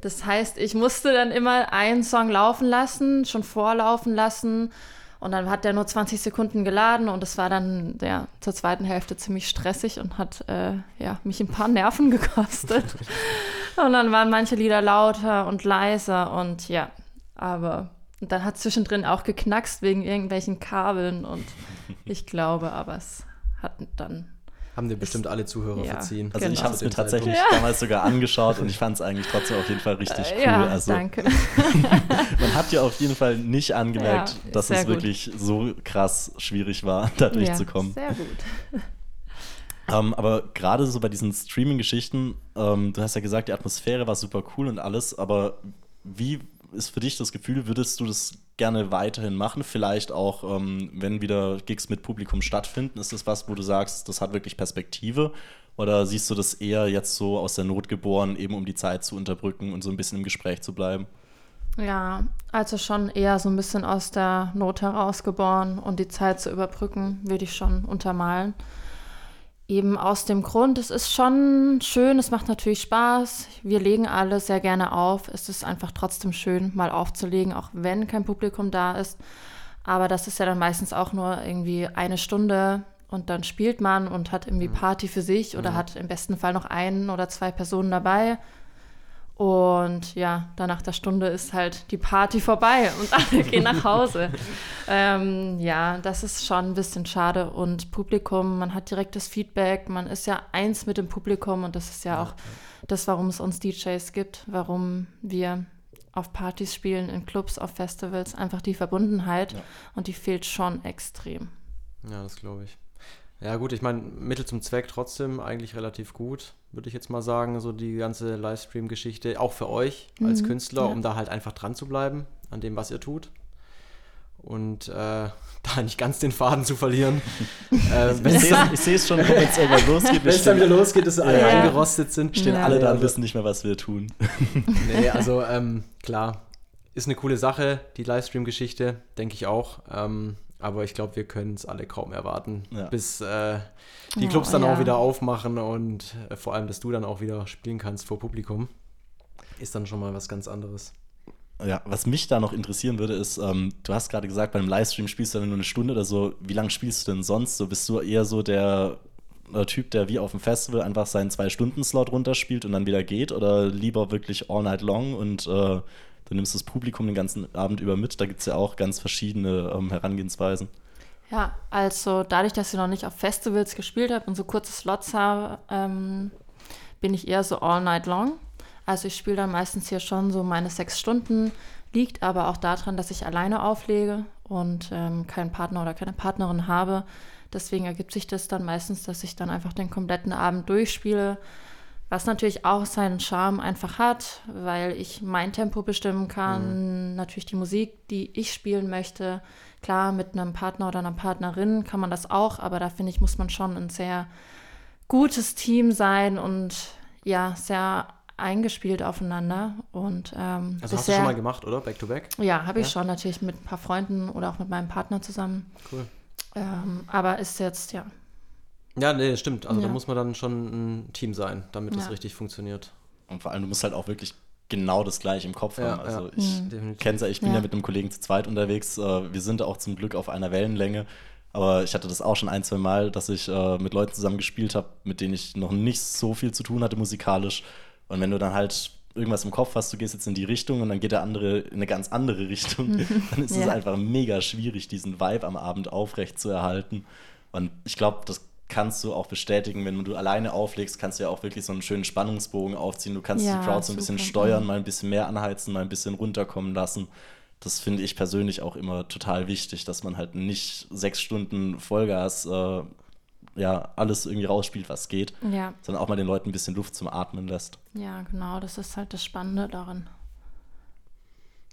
Das heißt, ich musste dann immer einen Song laufen lassen, schon vorlaufen lassen und dann hat der nur 20 Sekunden geladen und das war dann ja, zur zweiten Hälfte ziemlich stressig und hat äh, ja, mich ein paar Nerven gekostet. und dann waren manche Lieder lauter und leiser und ja, aber und dann hat zwischendrin auch geknackst wegen irgendwelchen Kabeln und ich glaube, aber es hat dann haben dir bestimmt alle Zuhörer Ja. verziehen. Also ich Genau. habe es mir tatsächlich Ja. damals sogar angeschaut und ich fand es eigentlich trotzdem auf jeden Fall richtig cool. Äh, ja, also danke. man hat ja auf jeden Fall nicht angemerkt, Ja, dass es gut. wirklich so krass schwierig war, da durchzukommen. Ja, sehr gut. Ähm, aber gerade so bei diesen Streaming-Geschichten, ähm, du hast ja gesagt, die Atmosphäre war super cool und alles, aber wie ist für dich das Gefühl, würdest du das gerne weiterhin machen? Vielleicht auch, ähm, wenn wieder Gigs mit Publikum stattfinden, ist das was, wo du sagst, das hat wirklich Perspektive? Oder siehst du das eher jetzt so aus der Not geboren, eben um die Zeit zu unterbrücken und so ein bisschen im Gespräch zu bleiben? Ja, also schon eher so ein bisschen aus der Not heraus geboren und die Zeit zu überbrücken, würde ich schon untermalen. Eben aus dem Grund, es ist schon schön, es macht natürlich Spaß. Wir legen alle sehr gerne auf. Es ist einfach trotzdem schön, mal aufzulegen, auch wenn kein Publikum da ist. Aber das ist ja dann meistens auch nur irgendwie eine Stunde und dann spielt man und hat irgendwie Party für sich oder hat im besten Fall noch einen oder zwei Personen dabei. Und ja, dann nach der Stunde ist halt die Party vorbei und alle gehen nach Hause. ähm, ja, das ist schon ein bisschen schade. Und Publikum, man hat direktes Feedback, man ist ja eins mit dem Publikum und das ist ja, auch das, warum es uns DJs gibt, warum wir auf Partys spielen, in Clubs, auf Festivals, einfach die Verbundenheit Ja. und die fehlt schon extrem. Ja, das glaube ich. Ja, gut, ich meine, Mittel zum Zweck trotzdem eigentlich relativ gut, würde ich jetzt mal sagen, so die ganze Livestream-Geschichte, auch für euch als Mhm, Künstler, ja. um da halt einfach dran zu bleiben an dem, was ihr tut. Und äh, da nicht ganz den Faden zu verlieren. äh, wenn Ich es sehe es schon, wenn es irgendwann losgeht. Wir wenn's dann wieder losgeht, dass alle Ja. eingerostet sind. stehen Ja. alle da und wissen nicht mehr, was wir tun. Nee, also ähm, klar, ist eine coole Sache, die Livestream-Geschichte, denke ich auch. Ähm, aber ich glaube, wir können es alle kaum erwarten, Ja. bis äh, die Oh, Clubs dann ja. auch wieder aufmachen und äh, vor allem, dass du dann auch wieder spielen kannst vor Publikum. Ist dann schon mal was ganz anderes. Ja, was mich da noch interessieren würde, ist, ähm, du hast gerade gesagt, beim Livestream spielst du dann nur eine Stunde oder so. Wie lange spielst du denn sonst? So bist du eher so der äh, Typ, der wie auf dem Festival einfach seinen Zwei-Stunden-Slot runterspielt und dann wieder geht? Oder lieber wirklich all night long und äh, du nimmst das Publikum den ganzen Abend über mit? Da gibt es ja auch ganz verschiedene ähm, Herangehensweisen. Ja, also dadurch, dass ich noch nicht auf Festivals gespielt habe und so kurze Slots habe, ähm, bin ich eher so all night long. Also ich spiele dann meistens hier schon so meine sechs Stunden, liegt aber auch daran, dass ich alleine auflege und ähm, keinen Partner oder keine Partnerin habe. Deswegen ergibt sich das dann meistens, dass ich dann einfach den kompletten Abend durchspiele, was natürlich auch seinen Charme einfach hat, weil ich mein Tempo bestimmen kann, natürlich die Musik, die ich spielen möchte. Klar, mit einem Partner oder einer Partnerin kann man das auch, aber da finde ich, muss man schon ein sehr gutes Team sein und ja, sehr eingespielt aufeinander. Und ähm, Also hast du schon mal gemacht, oder? Back to back? ja, habe ich Ja? schon natürlich mit ein paar Freunden oder auch mit meinem Partner zusammen. Cool. Ähm, aber ist jetzt, ja, Ja, nee, stimmt. Also Ja. da muss man dann schon ein Team sein, damit das Ja. richtig funktioniert. Und vor allem, du musst halt auch wirklich genau das gleiche im Kopf Ja, haben. Also ja. ich Mhm. Kenn's ja, ich bin ja. Ja. mit einem Kollegen zu zweit unterwegs. Äh, wir sind auch zum Glück auf einer Wellenlänge. Aber ich hatte das auch schon ein, zwei Mal, dass ich äh, mit Leuten zusammen gespielt habe, mit denen ich noch nicht so viel zu tun hatte musikalisch. Und wenn du dann halt irgendwas im Kopf hast, du gehst jetzt in die Richtung und dann geht der andere in eine ganz andere Richtung, dann ist es Ja. einfach mega schwierig, diesen Vibe am Abend aufrecht zu erhalten. Und ich glaube, das kannst du auch bestätigen, wenn du alleine auflegst, kannst du ja auch wirklich so einen schönen Spannungsbogen aufziehen. Du kannst Ja, die Crowd so ein bisschen steuern, Mhm. mal ein bisschen mehr anheizen, mal ein bisschen runterkommen lassen. Das finde ich persönlich auch immer total wichtig, dass man halt nicht sechs Stunden Vollgas äh, ja, alles irgendwie rausspielt, was geht, ja, sondern auch mal den Leuten ein bisschen Luft zum Atmen lässt. ja, genau, das ist halt das Spannende daran.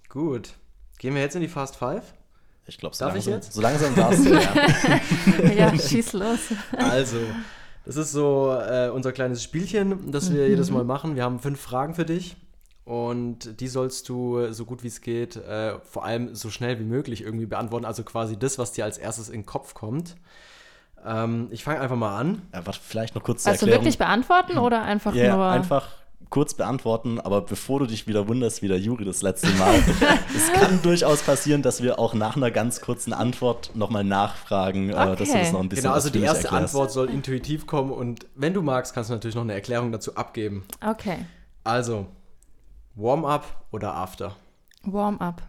Gut. Gehen wir jetzt in die Fast Five? Ich glaube, so, Darf ich langsam- jetzt? so langsam darfst du, ja. ja, schieß los. Also, das ist so äh, unser kleines Spielchen, das wir jedes Mal machen. Wir haben fünf Fragen für dich und die sollst du so gut wie es geht, äh, vor allem so schnell wie möglich irgendwie beantworten. Also quasi das, was dir als erstes in den Kopf kommt. Ähm, ich fange einfach mal an. Ja, warte, vielleicht noch kurz zur Also Erklärung. wirklich beantworten oder einfach Ja, nur. einfach kurz beantworten, aber bevor du dich wieder wunderst wie der Juri das letzte Mal, es kann durchaus passieren, dass wir auch nach einer ganz kurzen Antwort nochmal nachfragen, äh, dass du Okay. das noch ein bisschen Genau, also die erste erklärst. Antwort soll intuitiv kommen und wenn du magst, kannst du natürlich noch eine Erklärung dazu abgeben. Okay. Also, Warm-up oder After? Warm-up.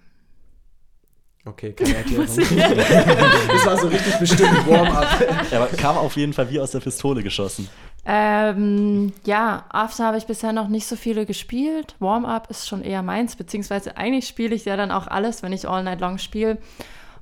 Okay, keine Erklärung. das war so richtig bestimmt Warm-up. Ja, aber kam auf jeden Fall wie aus der Pistole geschossen. Ähm, ja, After habe ich bisher noch nicht so viele gespielt. Warm-up ist schon eher meins, beziehungsweise eigentlich spiele ich ja dann auch alles, wenn ich All Night Long spiele.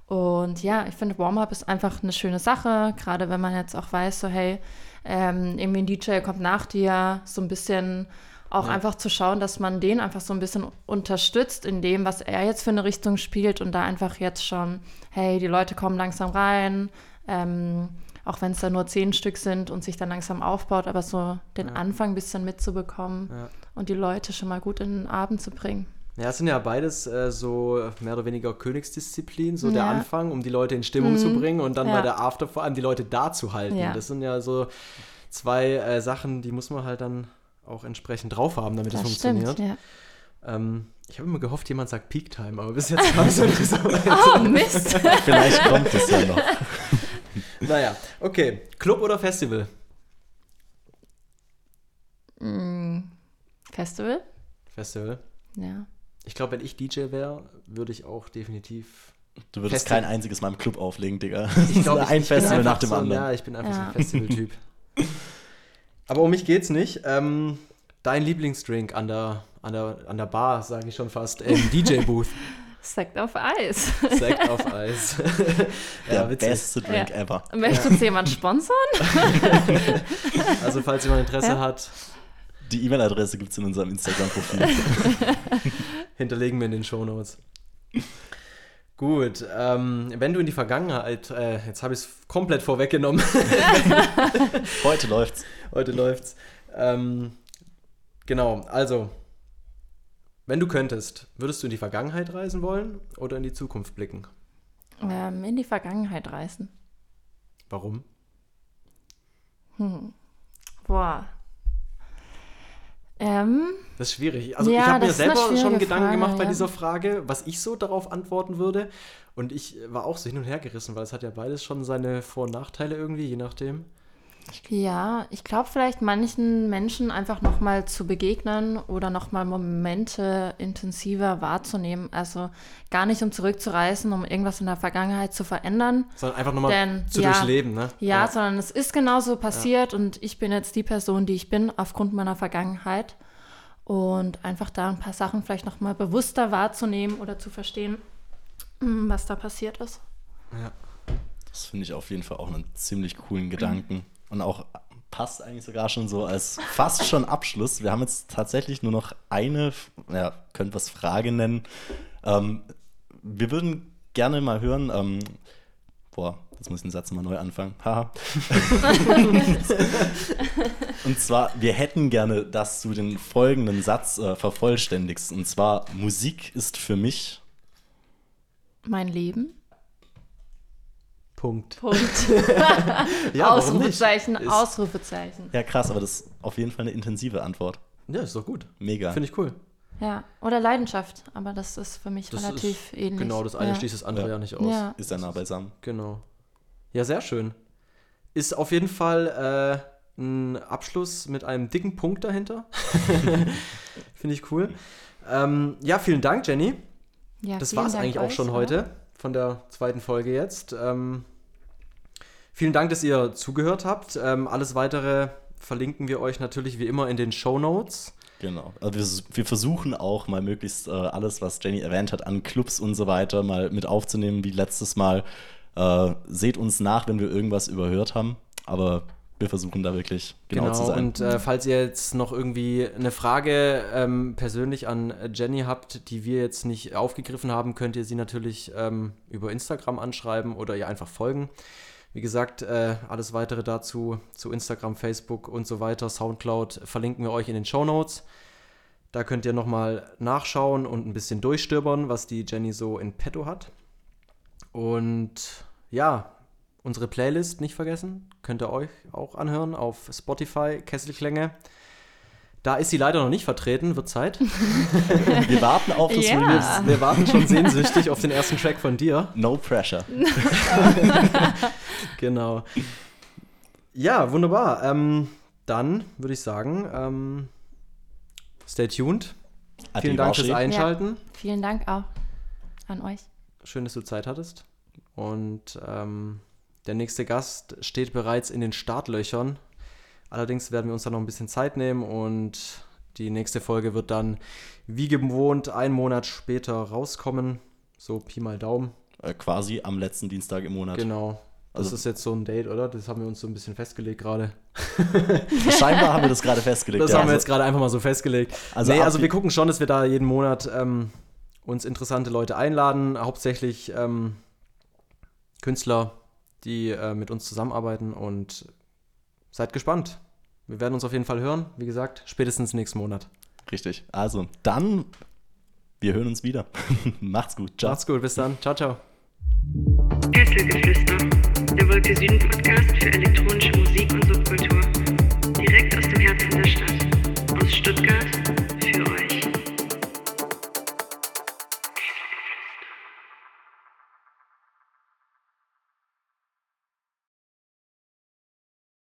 Und ja, ich finde Warm-up ist einfach eine schöne Sache, gerade wenn man jetzt auch weiß, so hey, ähm, irgendwie ein DJ kommt nach dir, so ein bisschen auch einfach zu schauen, dass man den einfach so ein bisschen unterstützt in dem, was er jetzt für eine Richtung spielt und da einfach jetzt schon, hey, die Leute kommen langsam rein, ähm, auch wenn es da nur zehn Stück sind und sich dann langsam aufbaut, aber so den Anfang ein bisschen mitzubekommen Ja. und die Leute schon mal gut in den Abend zu bringen. Ja, es sind ja beides äh, so mehr oder weniger Königsdisziplin, so der Ja. Anfang, um die Leute in Stimmung zu bringen und dann Ja. bei der After vor allem die Leute da zu halten. Ja. Das sind ja so zwei äh, Sachen, die muss man halt dann auch entsprechend drauf haben, damit es Das funktioniert. stimmt, ja. Ähm, ich habe immer gehofft, jemand sagt Peak Time, aber bis jetzt kam es nicht so. Oh, Mist! Vielleicht kommt es ja noch. Naja, okay. Club oder Festival? Mm, Festival? Festival. Ja. Ich glaube, wenn ich DJ wäre, würde ich auch definitiv. Du würdest Festival. kein einziges Mal im Club auflegen, Digga. Ich glaube, ein ich Festival nach dem so, anderen. Ja, ich bin einfach so Ja. ein Festival-Typ. Aber um mich geht's nicht. Ähm, dein Lieblingsdrink an der, an der, an der Bar, sage ich schon fast, im DJ-Booth. Sekt auf Eis. Sekt auf Eis. Der ja, witzig. beste Drink Ja. ever. Möchte uns jemand sponsern? Also, falls jemand Interesse Ja. hat, Die E-Mail-Adresse gibt es in unserem Instagram-Profil. hinterlegen wir in den Shownotes. Gut, ähm, wenn du in die Vergangenheit, äh, jetzt habe ich es komplett vorweggenommen, Heute läuft's. heute läuft's. Ähm, genau, also, wenn du könntest, würdest du in die Vergangenheit reisen wollen oder in die Zukunft blicken? ähm, in die Vergangenheit reisen. Warum? Boah. Ähm, Das ist schwierig. Also Ja, ich habe mir selber schon Gedanken Frage, gemacht bei ja. dieser Frage, was ich so darauf antworten würde. Und ich war auch so hin und her gerissen, weil es hat ja beides schon seine Vor- und Nachteile irgendwie, je nachdem. Ja, ich glaube vielleicht manchen Menschen einfach nochmal zu begegnen oder nochmal Momente intensiver wahrzunehmen. Also gar nicht um zurückzureisen, um irgendwas in der Vergangenheit zu verändern, Sondern einfach nochmal zu ja, durchleben, ne? Ja, sondern es ist genauso passiert und ich bin jetzt die Person, die ich bin, aufgrund meiner Vergangenheit. Und einfach da ein paar Sachen vielleicht nochmal bewusster wahrzunehmen oder zu verstehen, mm, was da passiert ist. ja. Das finde ich auf jeden Fall auch einen ziemlich coolen Gedanken. Und auch passt eigentlich sogar schon so als fast schon Abschluss. Wir haben jetzt tatsächlich nur noch eine, ja, könnt was Frage nennen. Ähm, wir würden gerne mal hören, ähm, boah, jetzt muss ich den Satz mal neu anfangen. Haha. Und zwar, wir hätten gerne, dass du den folgenden Satz äh, vervollständigst. Und zwar, Musik ist für mich. Mein Leben. Punkt. Punkt. Ja, warum nicht? Ausrufezeichen, Ausrufezeichen. Ja, krass, aber das ist auf jeden Fall eine intensive Antwort. Ja, ist doch gut. Mega. Finde ich cool. Ja, oder Leidenschaft, aber das ist für mich Das relativ ist, ähnlich. Genau, das eine ja. schließt das andere Ja. ja, nicht aus. Ja. Ist ja nah beisammen. Genau. Ja, sehr schön. Ist auf jeden Fall äh, ein Abschluss mit einem dicken Punkt dahinter. Finde ich cool. Ähm, ja, vielen Dank, Jenny. Ja, Das war es Dank eigentlich auch euch, schon heute von der zweiten Folge jetzt. Ähm, vielen Dank, dass ihr zugehört habt. Ähm, alles weitere verlinken wir euch natürlich wie immer in den Show Notes. Genau. Also wir, wir versuchen auch mal möglichst äh, alles, was Jenny erwähnt hat, an Clubs und so weiter mal mit aufzunehmen, wie letztes Mal. Äh, seht uns nach, wenn wir irgendwas überhört haben. Aber wir versuchen da wirklich genau, zu sein. Und äh, falls ihr jetzt noch irgendwie eine Frage ähm, persönlich an Jenny habt, die wir jetzt nicht aufgegriffen haben, könnt ihr sie natürlich ähm, über Instagram anschreiben oder ihr einfach folgen. Wie gesagt, äh, alles weitere dazu zu Instagram, Facebook und so weiter, Soundcloud verlinken wir euch in den Show Notes. Da könnt ihr nochmal nachschauen und ein bisschen durchstöbern, was die Jenny so in petto hat. Und ja, unsere Playlist nicht vergessen. Könnt ihr euch auch anhören auf Spotify, Kesselklänge. Da ist sie leider noch nicht vertreten, wird Zeit. Wir warten auf das Ja. Release. Wir warten schon sehnsüchtig auf den ersten Track von dir. No pressure. Genau. Ja, wunderbar. Ähm, dann würde ich sagen, ähm, stay tuned. Vielen Dank fürs. Einschalten. Vielen Dank auch an euch. Schön, dass du Zeit hattest. Und ähm, der nächste Gast steht bereits in den Startlöchern. Allerdings werden wir uns da noch ein bisschen Zeit nehmen und die nächste Folge wird dann wie gewohnt einen Monat später rauskommen. So Pi mal Daumen. Äh, quasi am letzten Dienstag im Monat. Genau. Das Also- ist jetzt so ein Date, oder? Das haben wir uns so ein bisschen festgelegt gerade. Scheinbar haben wir das gerade festgelegt. Das ja. haben wir Also- jetzt gerade einfach mal so festgelegt. Also nee, also wir gucken schon, dass wir da jeden Monat ähm, uns interessante Leute einladen. Hauptsächlich ähm, Künstler, die äh, mit uns zusammenarbeiten und seid gespannt. Wir werden uns auf jeden Fall hören. Wie gesagt, spätestens nächsten Monat. Richtig. Also, dann, wir hören uns wieder. Macht's gut. Ciao. Macht's gut. Bis dann. Ciao, ciao. Gürtelgeflüster, der Wolke Süden Podcast für elektronische Musik und Subkultur. Direkt aus dem Herzen der Stadt. Aus Stuttgart